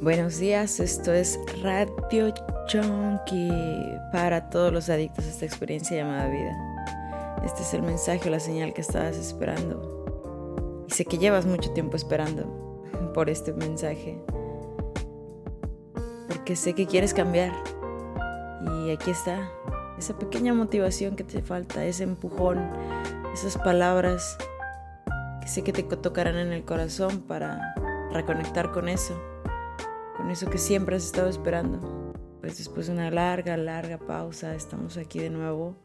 Buenos días, esto es Radio Chonky para todos los adictos a esta experiencia llamada vida. Este es el mensaje o la señal que estabas esperando. Y sé que llevas mucho tiempo esperando por este mensaje. Porque sé que quieres cambiar. Y aquí está, esa pequeña motivación que te falta, ese empujón, esas palabras que sé que te tocarán en el corazón para reconectar con eso eso que siempre has estado esperando. Pues después de una larga, larga pausa, estamos aquí de nuevo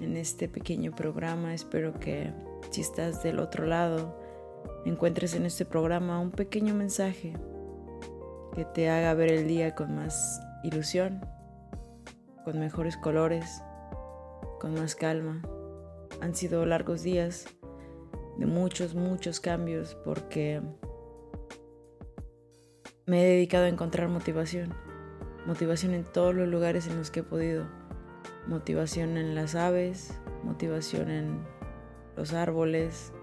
en este pequeño programa. Espero que si estás del otro lado, encuentres en este programa un pequeño mensaje que te haga ver el día con más ilusión, con mejores colores, con más calma. Han sido largos días de muchos, muchos cambios porque me he dedicado a encontrar motivación. Motivación en todos los lugares en los que he podido. Motivación en las aves, motivación en los árboles,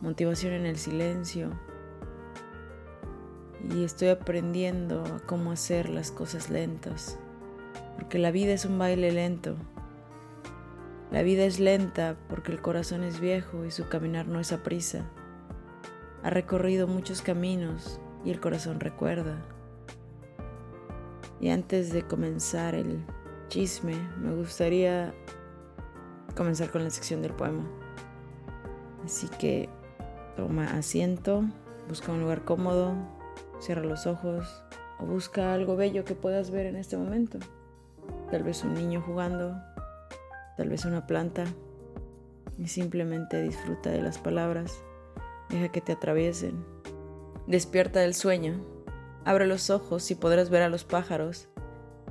motivación en el silencio. Y estoy aprendiendo a cómo hacer las cosas lentas. Porque la vida es un baile lento. La vida es lenta porque el corazón es viejo y su caminar no es a prisa. Ha recorrido muchos caminos y el corazón recuerda. Y antes de comenzar el chisme, me gustaría comenzar con la sección del poema. Así que toma asiento, busca un lugar cómodo, cierra los ojos o busca algo bello que puedas ver en este momento. Tal vez un niño jugando, tal vez una planta y simplemente disfruta de las palabras, deja que te atraviesen Despierta del sueño, abre los ojos y podrás ver a los pájaros.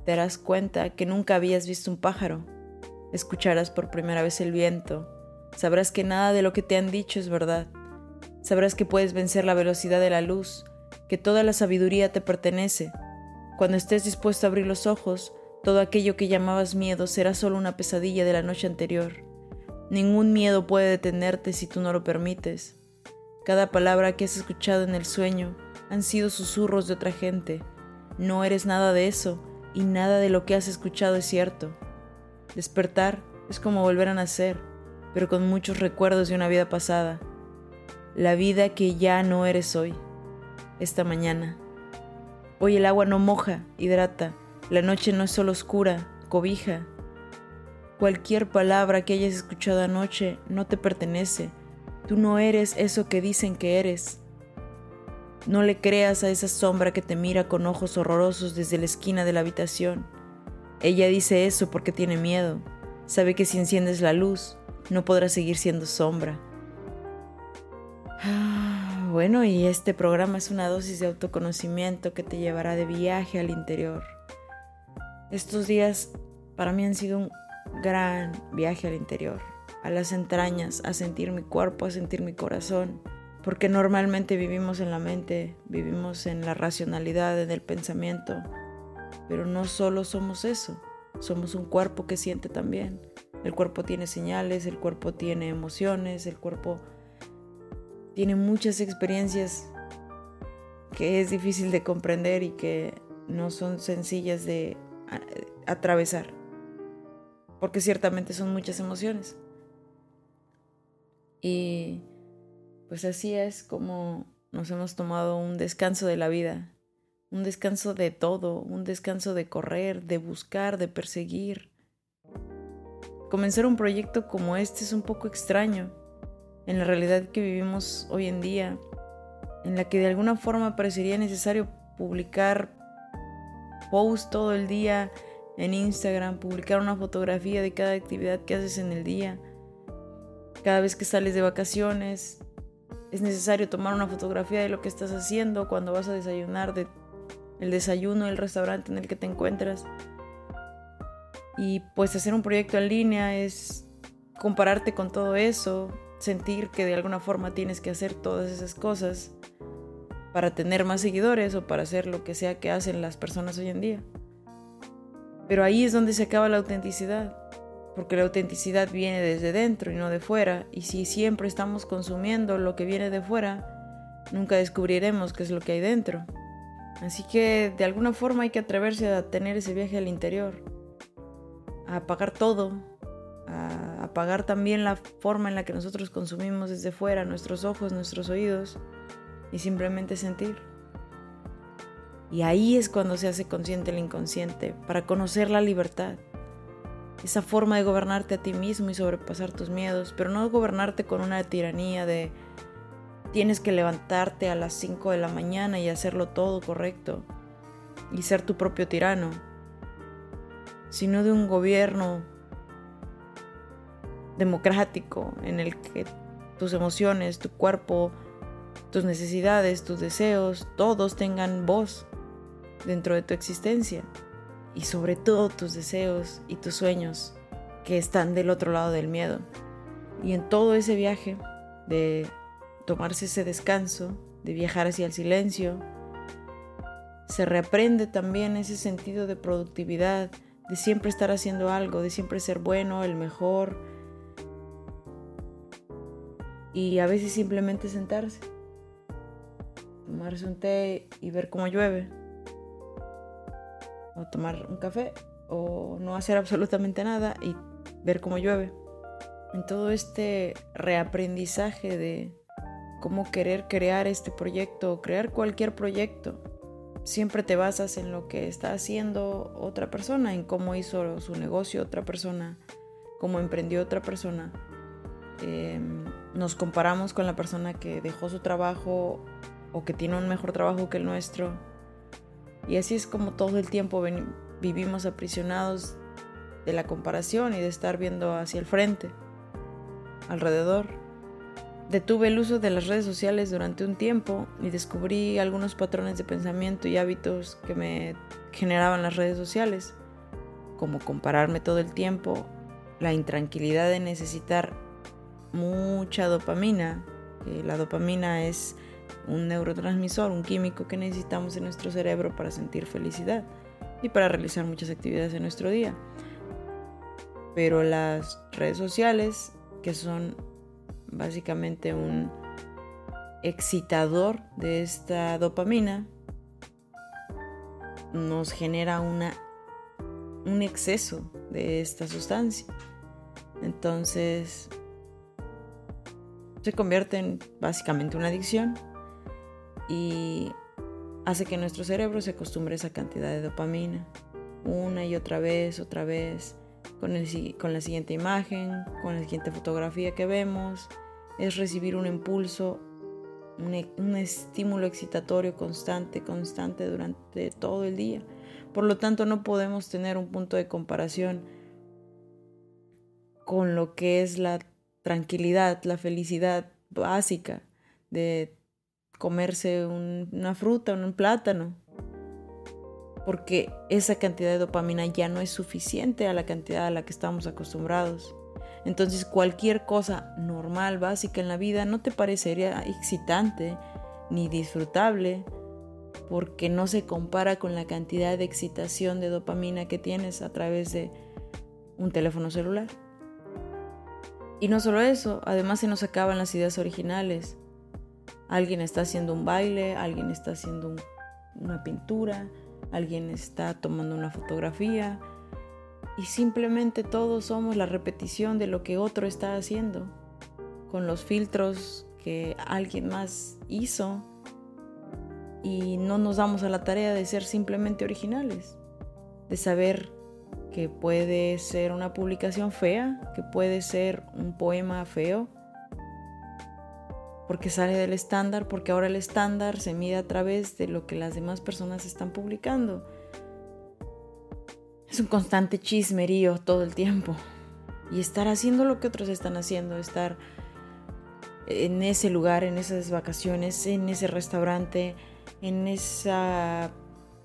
Te darás cuenta que nunca habías visto un pájaro. Escucharás por primera vez el viento. Sabrás que nada de lo que te han dicho es verdad. Sabrás que puedes vencer la velocidad de la luz, que toda la sabiduría te pertenece. Cuando estés dispuesto a abrir los ojos, todo aquello que llamabas miedo será solo una pesadilla de la noche anterior. Ningún miedo puede detenerte si tú no lo permites. Cada palabra que has escuchado en el sueño han sido susurros de otra gente. No eres nada de eso y nada de lo que has escuchado es cierto. Despertar es como volver a nacer, pero con muchos recuerdos de una vida pasada. La vida que ya no eres hoy, esta mañana. Hoy el agua no moja, hidrata. La noche no es solo oscura, cobija. Cualquier palabra que hayas escuchado anoche no te pertenece Tú no eres eso que dicen que eres. No le creas a esa sombra que te mira con ojos horrorosos desde la esquina de la habitación. Ella dice eso porque tiene miedo. Sabe que si enciendes la luz, no podrás seguir siendo sombra. Ah, bueno, y este programa es una dosis de autoconocimiento que te llevará de viaje al interior. Estos días para mí han sido un gran viaje al interior a las entrañas, a sentir mi cuerpo, a sentir mi corazón, porque normalmente vivimos en la mente, vivimos en la racionalidad, en el pensamiento, pero no solo somos eso, somos un cuerpo que siente también. El cuerpo tiene señales, el cuerpo tiene emociones, el cuerpo tiene muchas experiencias que es difícil de comprender y que no son sencillas de atravesar, porque ciertamente son muchas emociones. Y pues así es como nos hemos tomado un descanso de la vida, un descanso de todo, un descanso de correr, de buscar, de perseguir. Comenzar un proyecto como este es un poco extraño en la realidad que vivimos hoy en día, en la que de alguna forma parecería necesario publicar post todo el día en Instagram, publicar una fotografía de cada actividad que haces en el día, cada vez que sales de vacaciones, es necesario tomar una fotografía de lo que estás haciendo cuando vas a desayunar, de el desayuno del restaurante en el que te encuentras. Y pues hacer un proyecto en línea es compararte con todo eso, sentir que de alguna forma tienes que hacer todas esas cosas para tener más seguidores o para hacer lo que sea que hacen las personas hoy en día. Pero ahí es donde se acaba la autenticidad porque la autenticidad viene desde dentro y no de fuera, y si siempre estamos consumiendo lo que viene de fuera, nunca descubriremos qué es lo que hay dentro. Así que de alguna forma hay que atreverse a tener ese viaje al interior, a apagar todo, a apagar también la forma en la que nosotros consumimos desde fuera, nuestros ojos, nuestros oídos, y simplemente sentir. Y ahí es cuando se hace consciente el inconsciente, para conocer la libertad. Esa forma de gobernarte a ti mismo y sobrepasar tus miedos, pero no gobernarte con una tiranía de tienes que levantarte a las 5 de la mañana y hacerlo todo correcto y ser tu propio tirano, sino de un gobierno democrático en el que tus emociones, tu cuerpo, tus necesidades, tus deseos, todos tengan voz dentro de tu existencia y sobre todo tus deseos y tus sueños que están del otro lado del miedo. Y en todo ese viaje de tomarse ese descanso, de viajar hacia el silencio, se reaprende también ese sentido de productividad, de siempre estar haciendo algo, de siempre ser bueno, el mejor. Y a veces simplemente sentarse, tomarse un té y ver cómo llueve o tomar un café o no hacer absolutamente nada y ver cómo llueve. En todo este reaprendizaje de cómo querer crear este proyecto o crear cualquier proyecto, siempre te basas en lo que está haciendo otra persona, en cómo hizo su negocio otra persona, cómo emprendió otra persona. Em, nos comparamos con la persona que dejó su trabajo o que tiene un mejor trabajo que el nuestro y así es como todo el tiempo vivimos aprisionados de la comparación y de estar viendo hacia el frente, alrededor. Detuve el uso de las redes sociales durante un tiempo y descubrí algunos patrones de pensamiento y hábitos que me generaban las redes sociales, como compararme todo el tiempo, la intranquilidad de necesitar mucha dopamina, que la dopamina es un neurotransmisor, un químico que necesitamos en nuestro cerebro para sentir felicidad y para realizar muchas actividades en nuestro día. Pero las redes sociales, que son básicamente un excitador de esta dopamina, nos genera una, un exceso de esta sustancia. Entonces, se convierte en básicamente una adicción y hace que nuestro cerebro se acostumbre a esa cantidad de dopamina una y otra vez, otra vez, con, el, con la siguiente imagen, con la siguiente fotografía que vemos, es recibir un impulso, un, un estímulo excitatorio constante, constante durante todo el día. Por lo tanto, no podemos tener un punto de comparación con lo que es la tranquilidad, la felicidad básica de comerse una fruta, un plátano, porque esa cantidad de dopamina ya no es suficiente a la cantidad a la que estamos acostumbrados. Entonces cualquier cosa normal, básica en la vida no te parecería excitante ni disfrutable porque no se compara con la cantidad de excitación de dopamina que tienes a través de un teléfono celular. Y no solo eso, además se nos acaban las ideas originales. Alguien está haciendo un baile, alguien está haciendo una pintura, alguien está tomando una fotografía. Y simplemente todos somos la repetición de lo que otro está haciendo, con los filtros que alguien más hizo. Y no nos damos a la tarea de ser simplemente originales, de saber que puede ser una publicación fea, que puede ser un poema feo, porque sale del estándar, porque ahora el estándar se mide a través de lo que las demás personas están publicando. Es un constante chismerío todo el tiempo. Y estar haciendo lo que otros están haciendo, estar en ese lugar, en esas vacaciones, en ese restaurante, en esa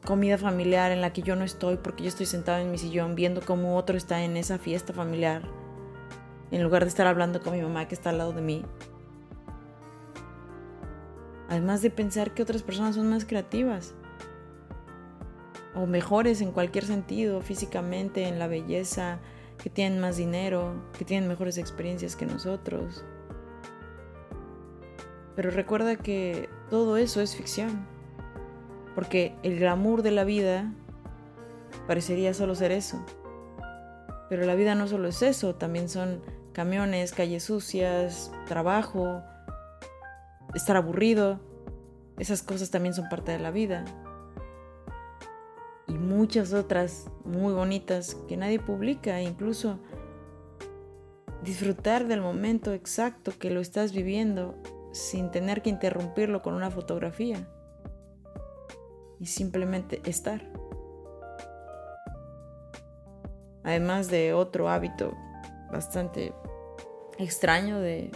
comida familiar en la que yo no estoy porque yo estoy sentado en mi sillón viendo cómo otro está en esa fiesta familiar, en lugar de estar hablando con mi mamá que está al lado de mí. Además de pensar que otras personas son más creativas o mejores en cualquier sentido, físicamente, en la belleza, que tienen más dinero, que tienen mejores experiencias que nosotros. Pero recuerda que todo eso es ficción. Porque el glamour de la vida parecería solo ser eso. Pero la vida no solo es eso, también son camiones, calles sucias, trabajo, estar aburrido. Esas cosas también son parte de la vida. Y muchas otras muy bonitas que nadie publica, incluso disfrutar del momento exacto que lo estás viviendo sin tener que interrumpirlo con una fotografía y simplemente estar. Además de otro hábito bastante extraño de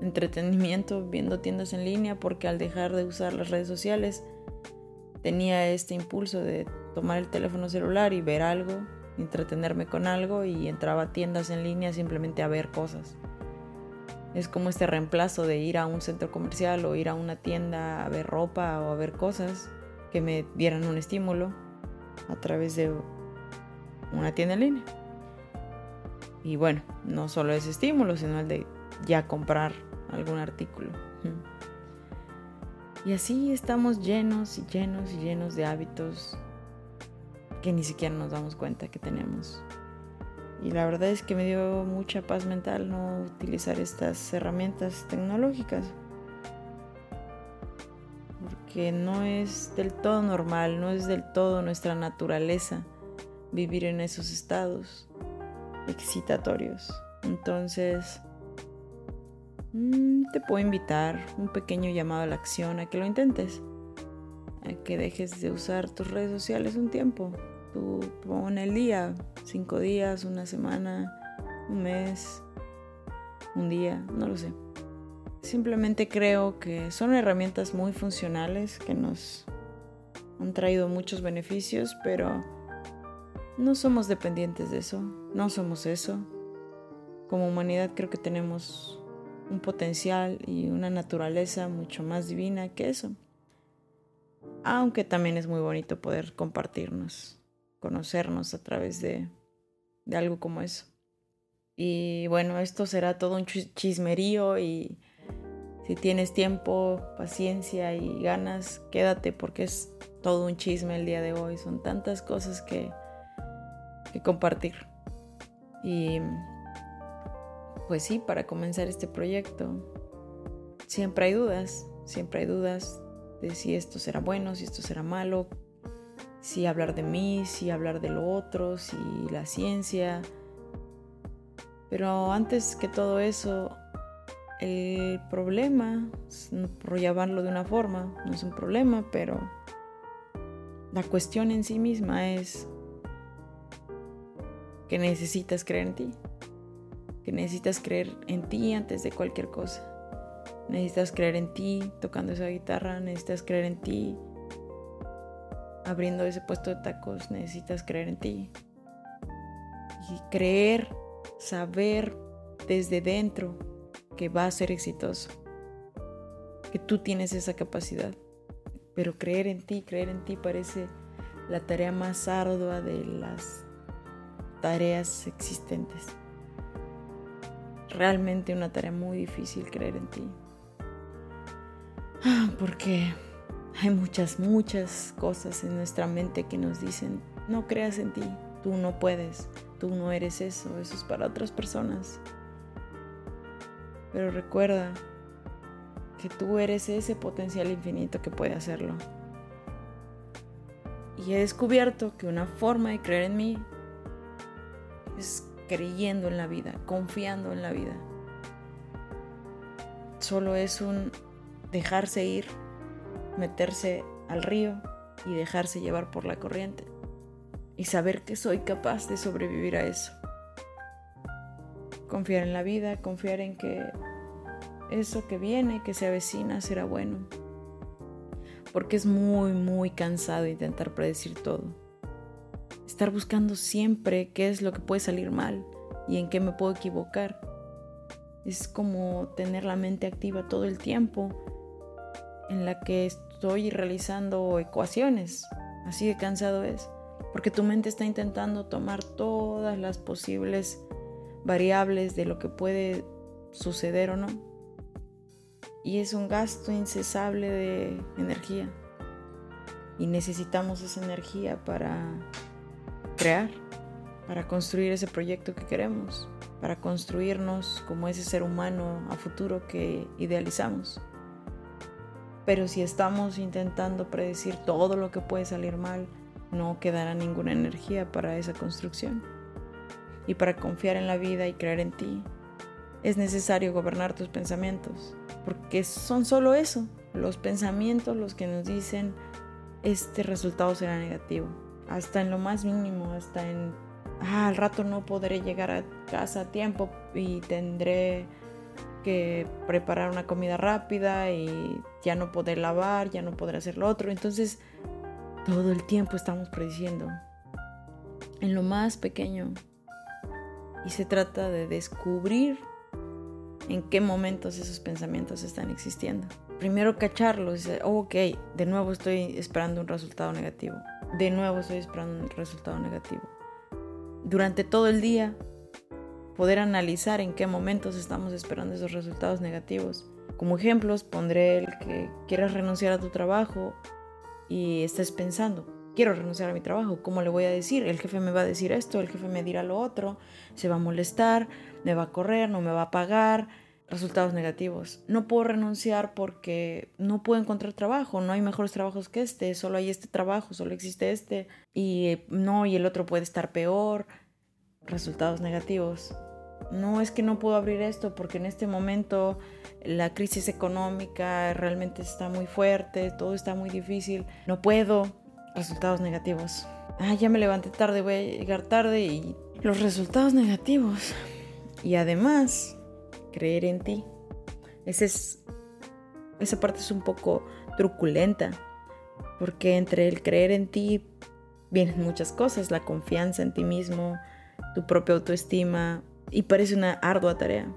entretenimiento viendo tiendas en línea porque al dejar de usar las redes sociales tenía este impulso de tomar el teléfono celular y ver algo entretenerme con algo y entraba a tiendas en línea simplemente a ver cosas. Es como este reemplazo de ir a un centro comercial o ir a una tienda a ver ropa o a ver cosas que me dieran un estímulo a través de una tienda en línea. Y bueno, no solo ese estímulo, sino el de ya comprar algún artículo. Y así estamos llenos y llenos y llenos de hábitos que ni siquiera nos damos cuenta que tenemos. Y la verdad es que me dio mucha paz mental no utilizar estas herramientas tecnológicas. Porque no es del todo normal, no es del todo nuestra naturaleza vivir en esos estados excitatorios. Entonces, te puedo invitar un pequeño llamado a la acción a que lo intentes, a que dejes de usar tus redes sociales un tiempo, Tú pon el día, cinco días, una semana, un mes, un día, no lo sé. Simplemente creo que son herramientas muy funcionales que nos han traído muchos beneficios, pero no somos dependientes de eso, no somos eso. Como humanidad creo que tenemos un potencial y una naturaleza mucho más divina que eso. Aunque también es muy bonito poder compartirnos conocernos a través de, de algo como eso. Y bueno, esto será todo un chismerío y si tienes tiempo, paciencia y ganas, quédate porque es todo un chisme el día de hoy. Son tantas cosas que, que compartir. Y pues sí, para comenzar este proyecto, siempre hay dudas, siempre hay dudas de si esto será bueno, si esto será malo, si hablar de mí, si hablar de lo otro, si la ciencia. Pero antes que todo eso, el problema, por llamarlo de una forma, no es un problema, pero la cuestión en sí misma es que necesitas creer en ti, que necesitas creer en ti antes de cualquier cosa. Necesitas creer en ti tocando esa guitarra, necesitas creer en ti abriendo ese puesto de tacos necesitas creer en ti. Y creer, saber desde dentro que va a ser exitoso. Que tú tienes esa capacidad. Pero creer en ti, creer en ti parece la tarea más ardua de las tareas existentes. Realmente una tarea muy difícil creer en ti. Ah, porque hay muchas, muchas cosas en nuestra mente que nos dicen, no creas en ti, tú no puedes, tú no eres eso, eso es para otras personas. Pero recuerda que tú eres ese potencial infinito que puede hacerlo. Y he descubierto que una forma de creer en mí es creyendo en la vida, confiando en la vida. Solo es un dejarse ir meterse al río y dejarse llevar por la corriente y saber que soy capaz de sobrevivir a eso. Confiar en la vida, confiar en que eso que viene, que se avecina, será bueno. Porque es muy, muy cansado intentar predecir todo. Estar buscando siempre qué es lo que puede salir mal y en qué me puedo equivocar. Es como tener la mente activa todo el tiempo en la que estoy realizando ecuaciones. Así de cansado es. Porque tu mente está intentando tomar todas las posibles variables de lo que puede suceder o no. Y es un gasto incesable de energía. y necesitamos esa energía para crear, para construir ese proyecto que queremos, para construirnos como ese ser humano a futuro que idealizamos. Pero si estamos intentando predecir todo lo que puede salir mal, no quedará ninguna energía para esa construcción. Y para confiar en la vida y creer en ti, es necesario gobernar tus pensamientos, porque son solo eso, los pensamientos los que nos dicen este resultado será negativo, hasta en lo más mínimo, hasta en, ah, al rato no podré llegar a casa a tiempo y tendré que preparar una comida rápida y ya no poder lavar, ya no podré hacer lo otro. Entonces, todo el tiempo estamos prediciendo en lo más pequeño. Y se trata de descubrir en qué momentos esos pensamientos están existiendo. Primero cacharlos, oh, ok, de nuevo estoy esperando un resultado negativo. De nuevo estoy esperando un resultado negativo. Durante todo el día, poder analizar en qué momentos estamos esperando esos resultados negativos. Como ejemplos, pondré el que quieras renunciar a tu trabajo y estés pensando, quiero renunciar a mi trabajo, ¿cómo le voy a decir? El jefe me va a decir esto, el jefe me dirá lo otro, se va a molestar, me va a correr, no me va a pagar, resultados negativos. No puedo renunciar porque no puedo encontrar trabajo, no hay mejores trabajos que este, solo hay este trabajo, solo existe este y no, y el otro puede estar peor. Resultados negativos. No es que no puedo abrir esto porque en este momento la crisis económica realmente está muy fuerte, todo está muy difícil, no puedo. Resultados negativos. Ah, ya me levanté tarde, voy a llegar tarde y los resultados negativos. Y además, creer en ti. es, esa parte es un poco truculenta, porque entre el creer en ti vienen muchas cosas, la confianza en ti mismo, tu propia autoestima, y parece una ardua tarea,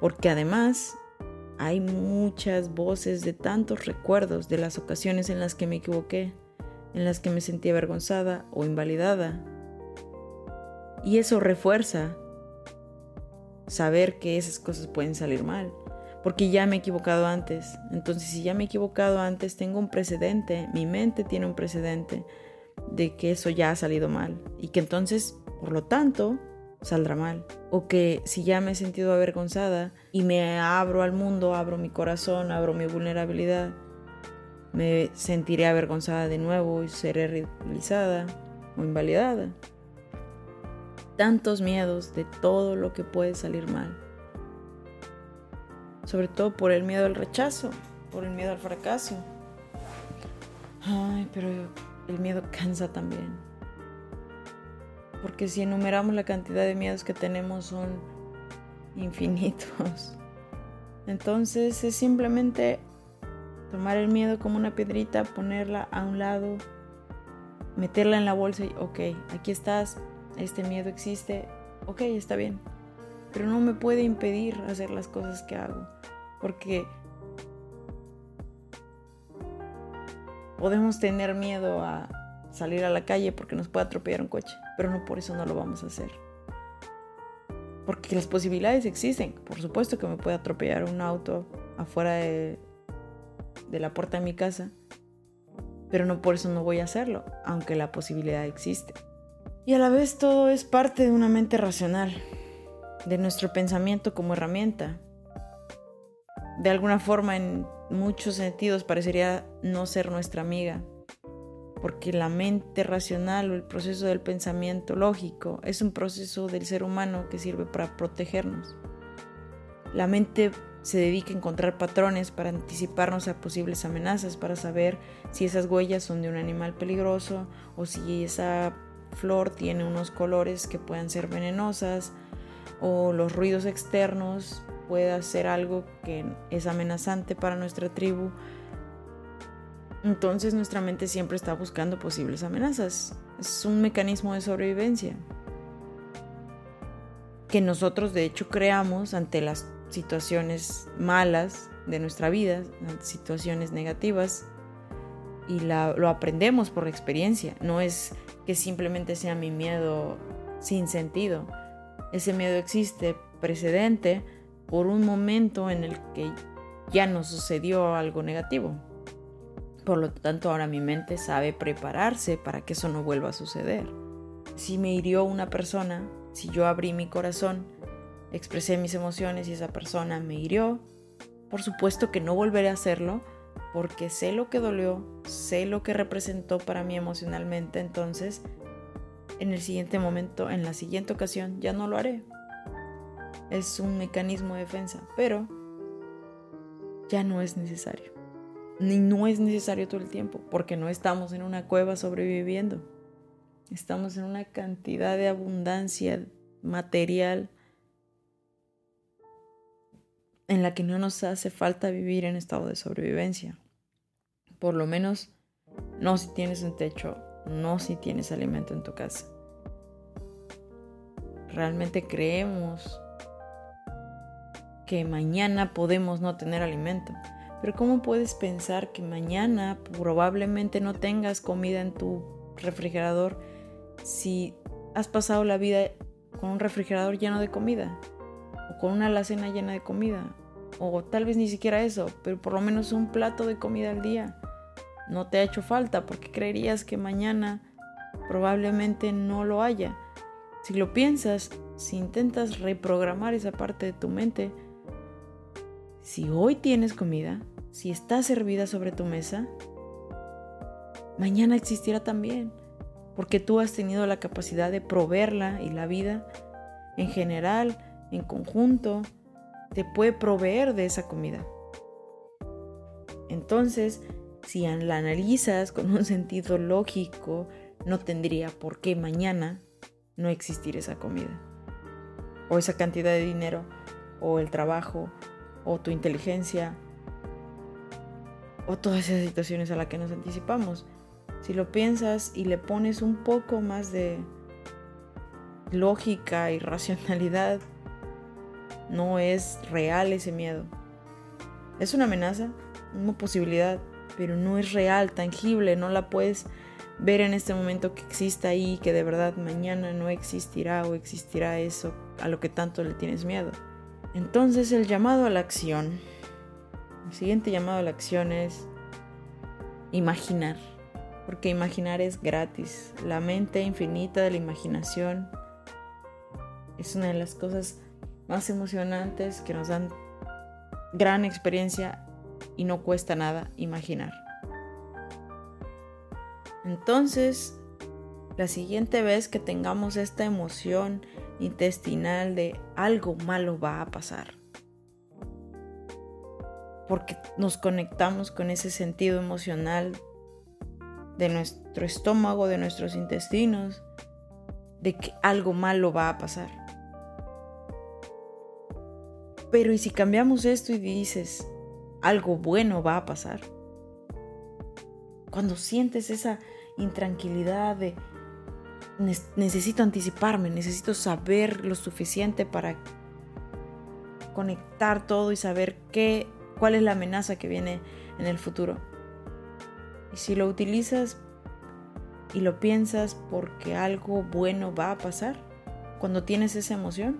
porque además hay muchas voces de tantos recuerdos de las ocasiones en las que me equivoqué, en las que me sentí avergonzada o invalidada. Y eso refuerza saber que esas cosas pueden salir mal, porque ya me he equivocado antes. Entonces, si ya me he equivocado antes, tengo un precedente, mi mente tiene un precedente de que eso ya ha salido mal y que entonces, por lo tanto, saldrá mal. O que si ya me he sentido avergonzada y me abro al mundo, abro mi corazón, abro mi vulnerabilidad, me sentiré avergonzada de nuevo y seré ridiculizada o invalidada. Tantos miedos de todo lo que puede salir mal. Sobre todo por el miedo al rechazo, por el miedo al fracaso. Ay, pero el miedo cansa también porque si enumeramos la cantidad de miedos que tenemos son infinitos. Entonces es simplemente tomar el miedo como una piedrita, ponerla a un lado, meterla en la bolsa y, ok, aquí estás, este miedo existe, ok, está bien, pero no me puede impedir hacer las cosas que hago, porque podemos tener miedo a salir a la calle porque nos puede atropellar un coche, pero no por eso no lo vamos a hacer. Porque las posibilidades existen. Por supuesto que me puede atropellar un auto afuera de, de la puerta de mi casa, pero no por eso no voy a hacerlo, aunque la posibilidad existe. Y a la vez todo es parte de una mente racional, de nuestro pensamiento como herramienta. De alguna forma, en muchos sentidos, parecería no ser nuestra amiga, porque la mente racional o el proceso del pensamiento lógico es un proceso del ser humano que sirve para protegernos. La mente se dedica a encontrar patrones para anticiparnos a posibles amenazas, para saber si esas huellas son de un animal peligroso o si esa flor tiene unos colores que puedan ser venenosas o los ruidos externos pueda ser algo que es amenazante para nuestra tribu entonces nuestra mente siempre está buscando posibles amenazas. Es un mecanismo de sobrevivencia que nosotros de hecho creamos ante las situaciones malas de nuestra vida, ante situaciones negativas, y lo aprendemos por experiencia. No es que simplemente sea mi miedo sin sentido. Ese miedo existe precedente por un momento en el que ya nos sucedió algo negativo Por lo tanto, ahora mi mente sabe prepararse para que eso no vuelva a suceder. Si me hirió una persona, si yo abrí mi corazón, expresé mis emociones y esa persona me hirió, por supuesto que no volveré a hacerlo porque sé lo que dolió, sé lo que representó para mí emocionalmente, entonces en el siguiente momento, en la siguiente ocasión, ya no lo haré. Es un mecanismo de defensa, pero ya no es necesario. Ni no es necesario todo el tiempo, porque no estamos en una cueva sobreviviendo. Estamos en una cantidad de abundancia material en la que no nos hace falta vivir en estado de sobrevivencia. Por lo menos no si tienes un techo, no si tienes alimento en tu casa. Realmente creemos que mañana podemos no tener alimento. Pero ¿cómo puedes pensar que mañana probablemente no tengas comida en tu refrigerador si has pasado la vida con un refrigerador lleno de comida? O con una alacena llena de comida. O tal vez ni siquiera eso, pero por lo menos un plato de comida al día. No te ha hecho falta porque creerías que mañana probablemente no lo haya. Si lo piensas, si intentas reprogramar esa parte de tu mente, si hoy tienes comida, si está servida sobre tu mesa, mañana existirá también, porque tú has tenido la capacidad de proveerla y la vida en general, en conjunto, te puede proveer de esa comida. Entonces, si la analizas con un sentido lógico, no tendría por qué mañana no existir esa comida, o esa cantidad de dinero, o el trabajo, o tu inteligencia o todas esas situaciones a las que nos anticipamos. Si lo piensas y le pones un poco más de lógica y racionalidad, no es real ese miedo. Es una amenaza, una posibilidad, pero no es real, tangible, no la puedes ver en este momento que exista ahí, que de verdad mañana no existirá o existirá eso a lo que tanto le tienes miedo. Entonces el llamado a la acción, el siguiente llamado a la acción es imaginar, porque imaginar es gratis. La mente infinita de la imaginación es una de las cosas más emocionantes que nos dan gran experiencia y no cuesta nada imaginar. Entonces, la siguiente vez que tengamos esta emoción intestinal de algo malo va a pasar. Porque nos conectamos con ese sentido emocional de nuestro estómago, de nuestros intestinos, de que algo malo va a pasar. Pero ¿y si cambiamos esto y dices, algo bueno va a pasar? Cuando sientes esa intranquilidad de necesito anticiparme, necesito saber lo suficiente para conectar todo y saber qué, cuál es la amenaza que viene en el futuro. Y si lo utilizas y lo piensas porque algo bueno va a pasar, cuando tienes esa emoción,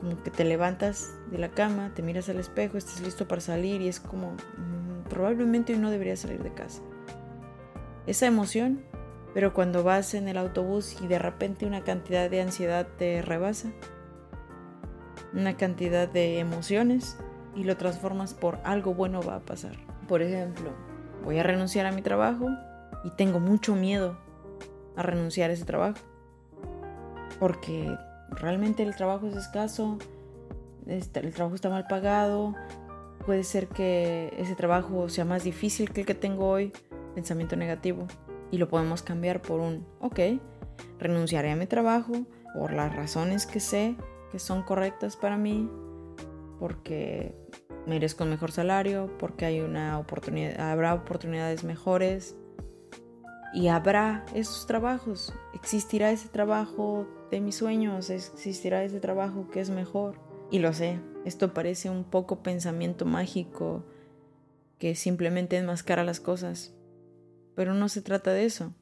como que te levantas de la cama, te miras al espejo, estás listo para salir y es como, mm, probablemente hoy no debería salir de casa. Esa emoción pero cuando vas en el autobús y de repente una cantidad de ansiedad te rebasa, una cantidad de emociones y lo transformas por algo bueno va a pasar. Por ejemplo, voy a renunciar a mi trabajo y tengo mucho miedo a renunciar a ese trabajo. Porque realmente el trabajo es escaso, este, el trabajo está mal pagado, puede ser que ese trabajo sea más difícil que el que tengo hoy, pensamiento negativo y lo podemos cambiar por un, ok, renunciaré a mi trabajo por las razones que sé que son correctas para mí, porque merezco un mejor salario, porque hay una oportunidad, habrá oportunidades mejores y habrá esos trabajos, existirá ese trabajo de mis sueños, existirá ese trabajo que es mejor. Y lo sé, esto parece un poco pensamiento mágico que simplemente enmascara las cosas, pero no se trata de eso.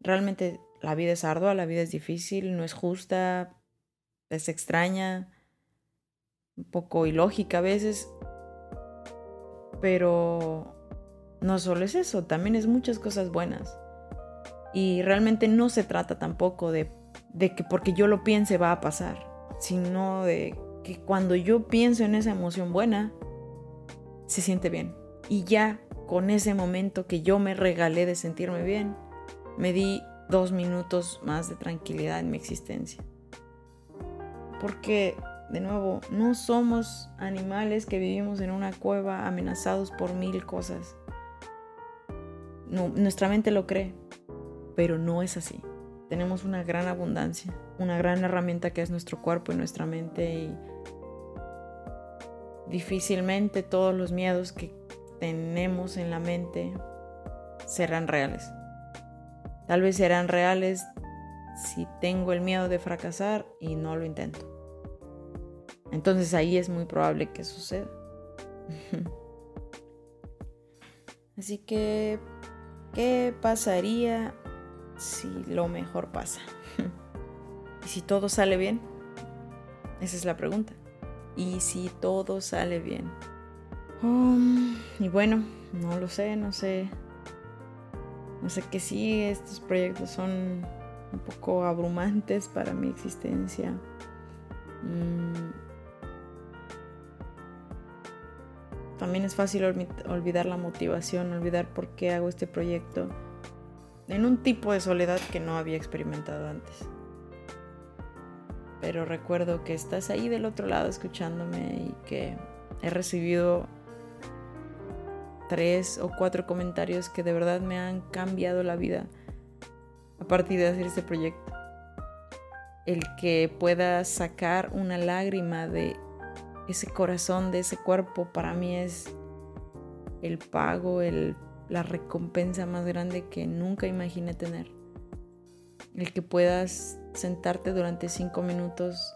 Realmente la vida es ardua, la vida es difícil, no es justa, es extraña, un poco ilógica a veces, pero no solo es eso, también es muchas cosas buenas. Y realmente no se trata tampoco de, de que porque yo lo piense va a pasar, sino de que cuando yo pienso en esa emoción buena, se siente bien. Y ya con ese momento que yo me regalé de sentirme bien, me di dos minutos más de tranquilidad en mi existencia. Porque, de nuevo, no somos animales que vivimos en una cueva amenazados por mil cosas. Nuestra mente lo cree, pero no es así. Tenemos una gran abundancia, una gran herramienta que es nuestro cuerpo y nuestra mente y difícilmente todos los miedos que tenemos en la mente serán reales. Tal vez serán reales si tengo el miedo de fracasar y no lo intento. Entonces ahí es muy probable que suceda. Así que ¿Qué pasaría si lo mejor pasa? ¿Y si todo sale bien? Esa es la pregunta. ¿Y si todo sale bien? Um, y bueno, no lo sé, no sé. No sé que sí, estos proyectos son un poco abrumantes para mi existencia. Mm, También es fácil olvidar la motivación, olvidar por qué hago este proyecto en un tipo de soledad que no había experimentado antes. Pero recuerdo que estás ahí del otro lado escuchándome y que he recibido tres o cuatro comentarios que de verdad me han cambiado la vida a partir de hacer este proyecto. El que pueda sacar una lágrima de ese corazón de ese cuerpo para mí es el pago, el, la recompensa más grande que nunca imaginé tener. El que puedas sentarte durante cinco minutos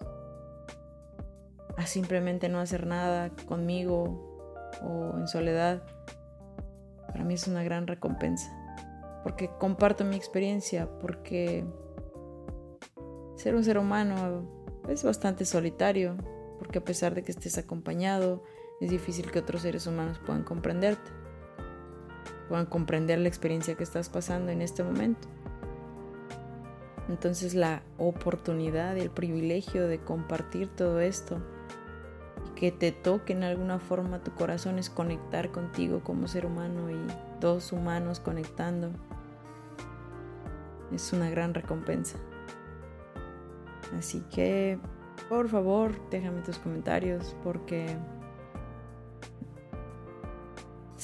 a simplemente no hacer nada conmigo o en soledad, para mí es una gran recompensa. Porque comparto mi experiencia, porque ser un ser humano es bastante solitario, porque a pesar de que estés acompañado, es difícil que otros seres humanos puedan comprenderte, puedan comprender la experiencia que estás pasando en este momento. Entonces la oportunidad y el privilegio de compartir todo esto y que te toque en alguna forma tu corazón es conectar contigo como ser humano y dos humanos conectando. Es una gran recompensa. Así que por favor, déjame tus comentarios porque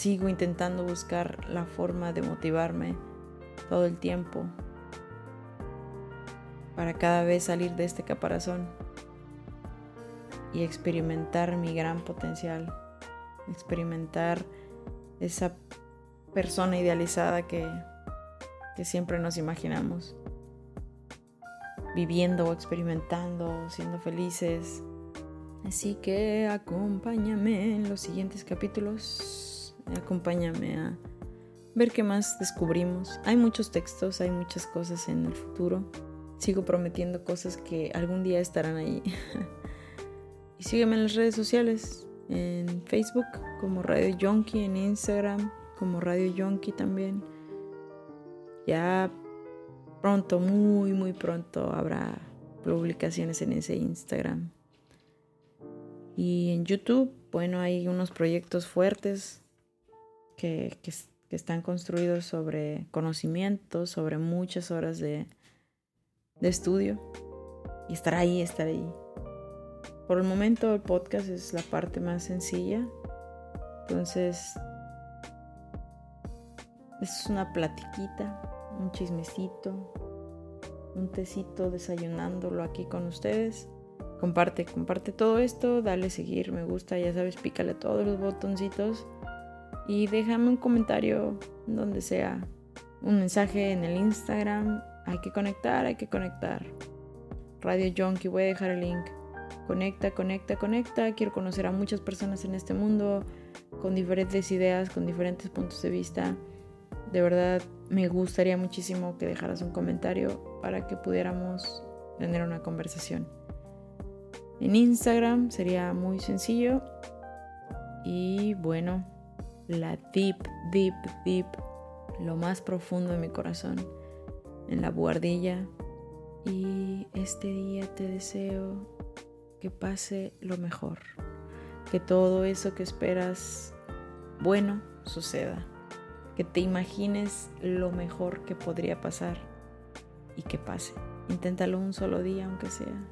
sigo intentando buscar la forma de motivarme todo el tiempo para cada vez salir de este caparazón y experimentar mi gran potencial, experimentar esa persona idealizada que, que siempre nos imaginamos viviendo experimentando, siendo felices. Así que acompáñame en los siguientes capítulos. Acompáñame a ver qué más descubrimos. Hay muchos textos, hay muchas cosas en el futuro. Sigo prometiendo cosas que algún día estarán ahí. y sígueme en las redes sociales, en Facebook como Radio Yonki, en Instagram como Radio Yonki también. Ya pronto, muy, muy pronto habrá publicaciones en ese Instagram. Y en YouTube, bueno, hay unos proyectos fuertes que, están construidos sobre conocimiento, sobre muchas horas de, estudio. Y estar ahí, estar ahí. Por el momento el podcast es la parte más sencilla. Entonces, es una platiquita un chismecito, un tecito desayunándolo aquí con ustedes. Comparte, comparte todo esto, dale seguir, me gusta, ya sabes, pícale todos los botoncitos y déjame un comentario donde sea, un mensaje en el Instagram. Hay que conectar, hay que conectar. Radio Junkie, voy a dejar el link. Conecta, conecta, conecta. Quiero conocer a muchas personas en este mundo con diferentes ideas, con diferentes puntos de vista. De verdad, me gustaría muchísimo que dejaras un comentario para que pudiéramos tener una conversación. En Instagram sería muy sencillo. Y bueno, la deep, deep, deep, lo más profundo de mi corazón, en la buhardilla. Y este día te deseo que pase lo mejor, que todo eso que esperas bueno suceda, que te imagines lo mejor que podría pasar y que pase. Inténtalo un solo día, aunque sea.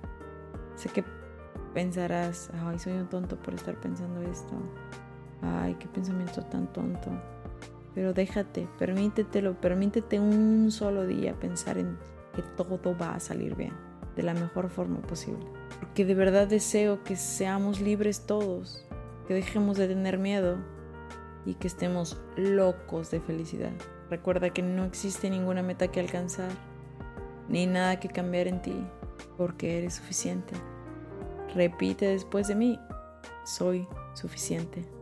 Sé que pensarás, ay, soy un tonto por estar pensando esto. Ay, qué pensamiento tan tonto. Pero déjate, permítetelo, permítete un solo día pensar en que todo va a salir bien, de la mejor forma posible. Porque de verdad deseo que seamos libres todos, que dejemos de tener miedo y que estemos locos de felicidad. Recuerda que no existe ninguna meta que alcanzar, ni nada que cambiar en ti, porque eres suficiente. Repite después de mí, soy suficiente.